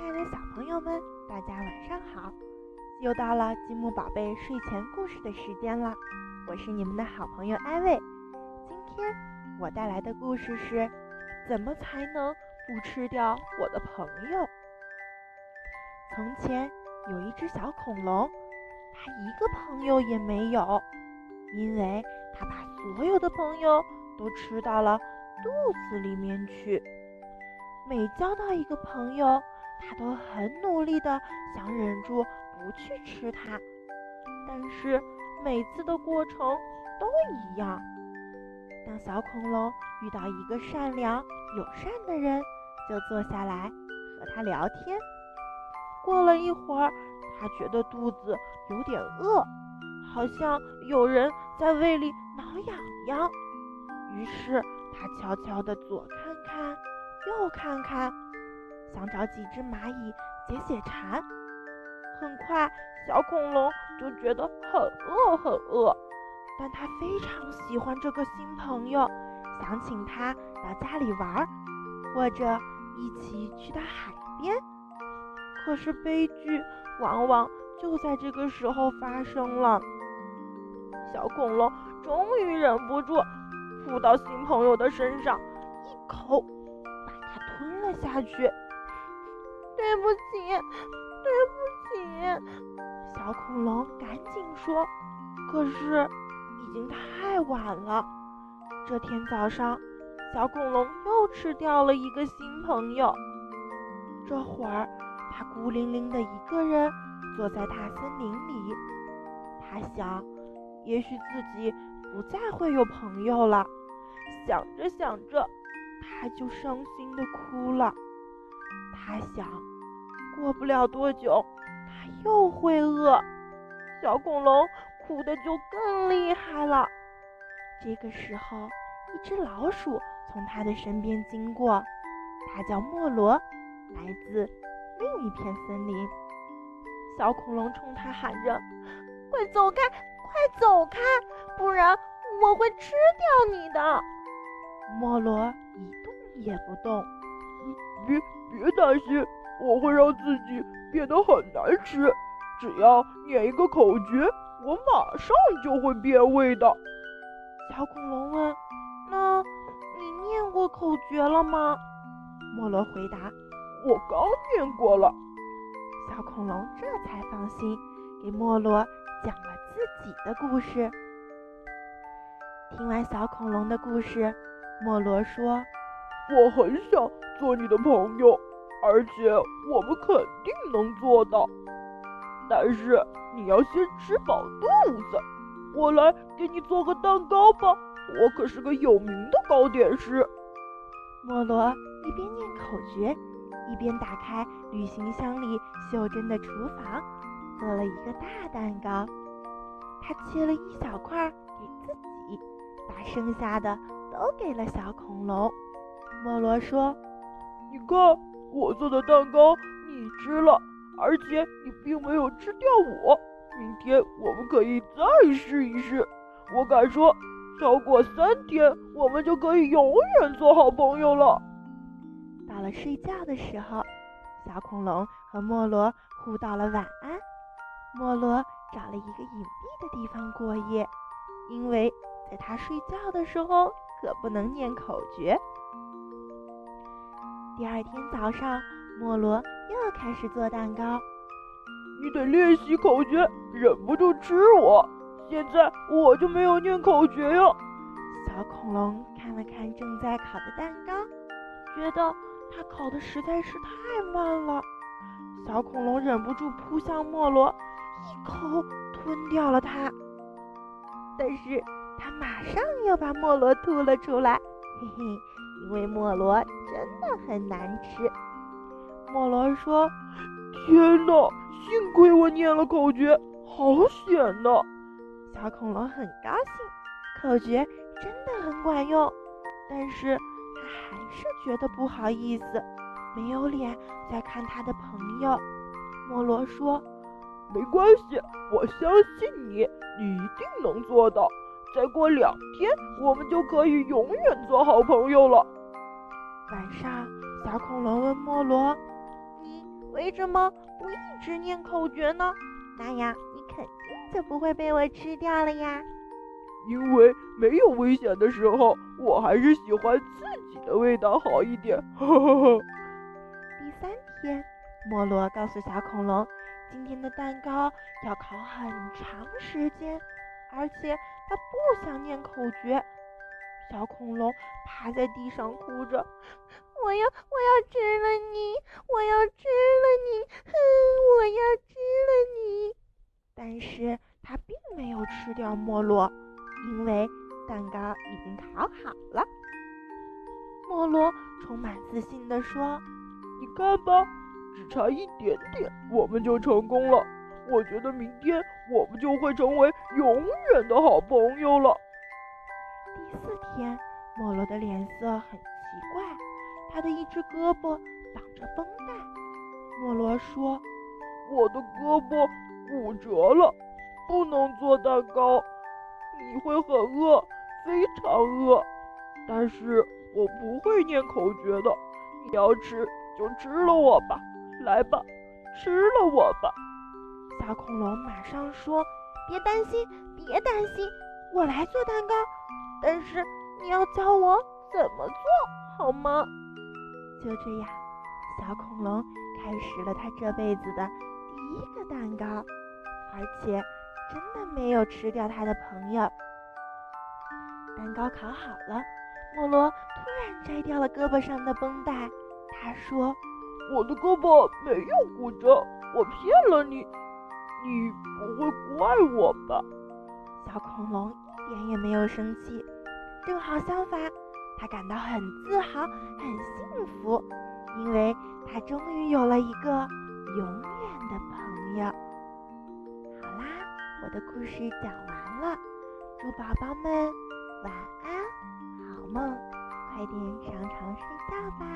亲爱的小朋友们，大家晚上好！又到了积木宝贝睡前故事的时间了，我是你们的好朋友艾薇。今天我带来的故事是：怎么才能不吃掉我的朋友？从前有一只小恐龙，它一个朋友也没有，因为它把所有的朋友都吃到了肚子里面去。每交到一个朋友，他都很努力的想忍住不去吃它，但是每次的过程都一样。当小恐龙遇到一个善良友善的人，就坐下来和他聊天。过了一会儿，他觉得肚子有点饿，好像有人在胃里挠痒痒，于是他悄悄地左看看。右看看，想找几只蚂蚁解解馋。很快，小恐龙就觉得很饿很饿，但他非常喜欢这个新朋友，想请他到家里玩，或者一起去到海边。可是悲剧往往就在这个时候发生了。小恐龙终于忍不住扑到新朋友的身上，一口把它。吞了下去。对不起，对不起，小恐龙赶紧说。可是已经太晚了。这天早上，小恐龙又吃掉了一个新朋友。这会儿，他孤零零的一个人坐在大森林里。他想，也许自己不再会有朋友了。想着想着。他就伤心的哭了。他想，过不了多久，他又会饿。小恐龙哭的就更厉害了。这个时候，一只老鼠从他的身边经过，它叫莫罗，来自另一片森林。小恐龙冲他喊着：“快走开，快走开，不然我会吃掉你的。”莫罗一动也不动。别别担心，我会让自己变得很难吃。只要念一个口诀，我马上就会变味的。小恐龙问：“那你念过口诀了吗？”莫罗回答：“我刚念过了。”小恐龙这才放心，给莫罗讲了自己的故事。听完小恐龙的故事。莫罗说：“我很想做你的朋友，而且我们肯定能做到。但是你要先吃饱肚子。我来给你做个蛋糕吧，我可是个有名的糕点师。”莫罗一边念口诀，一边打开旅行箱里袖珍的厨房，做了一个大蛋糕。他切了一小块给自己，把剩下的。都给了小恐龙。莫罗说：“你看，我做的蛋糕你吃了，而且你并没有吃掉我。明天我们可以再试一试。我敢说，超过三天，我们就可以永远做好朋友了。”到了睡觉的时候，小恐龙和莫罗互道了晚安。莫罗找了一个隐蔽的地方过夜，因为在他睡觉的时候。可不能念口诀。第二天早上，莫罗又开始做蛋糕。你得练习口诀，忍不住吃我。现在我就没有念口诀哟。小恐龙看了看正在烤的蛋糕，觉得它烤的实在是太慢了。小恐龙忍不住扑向莫罗，一口吞掉了它。但是。它马上又把莫罗吐了出来，嘿嘿，因为莫罗真的很难吃。莫罗说：“天哪，幸亏我念了口诀，好险呐！”小恐龙很高兴，口诀真的很管用，但是他还是觉得不好意思，没有脸再看他的朋友。莫罗说：“没关系，我相信你，你一定能做到。”再过两天，我们就可以永远做好朋友了。晚上，小恐龙问莫罗：“你为什么不一直念口诀呢？那样你肯定就不会被我吃掉了呀。因为没有危险的时候，我还是喜欢自己的味道好一点。呵呵呵。第三天，莫罗告诉小恐龙，今天的蛋糕要烤很长时间，而且他不想念口诀。小恐龙趴在地上哭着：“我要，我要吃了你，我要吃了你，哼，我要吃了你。”但是他并没有吃掉莫洛，因为蛋糕已经烤好了。莫洛充满自信地说：“你看吧，只差一点点，我们就成功了。我觉得明天我们就会成为永远的好朋友了。”第四天，莫罗的脸色很奇怪，他的一只胳膊绑着绷带。莫罗说：“我的胳膊骨折了，不能做蛋糕。你会很饿，非常饿。但是我不会念口诀的。你要吃就吃了我吧，来吧，吃了我吧。”小恐龙马上说：“别担心，别担心，我来做蛋糕。”但是你要教我怎么做好吗？就这样，小恐龙开始了他这辈子的第一个蛋糕，而且真的没有吃掉他的朋友。蛋糕烤好了，莫罗突然摘掉了胳膊上的绷带。他说：“我的胳膊没有骨折，我骗了你，你不会怪我吧？”小恐龙。一点也没有生气，正好相反，他感到很自豪、很幸福，因为他终于有了一个永远的朋友。好啦，我的故事讲完了，祝宝宝们晚安，好梦，快点上床睡觉吧。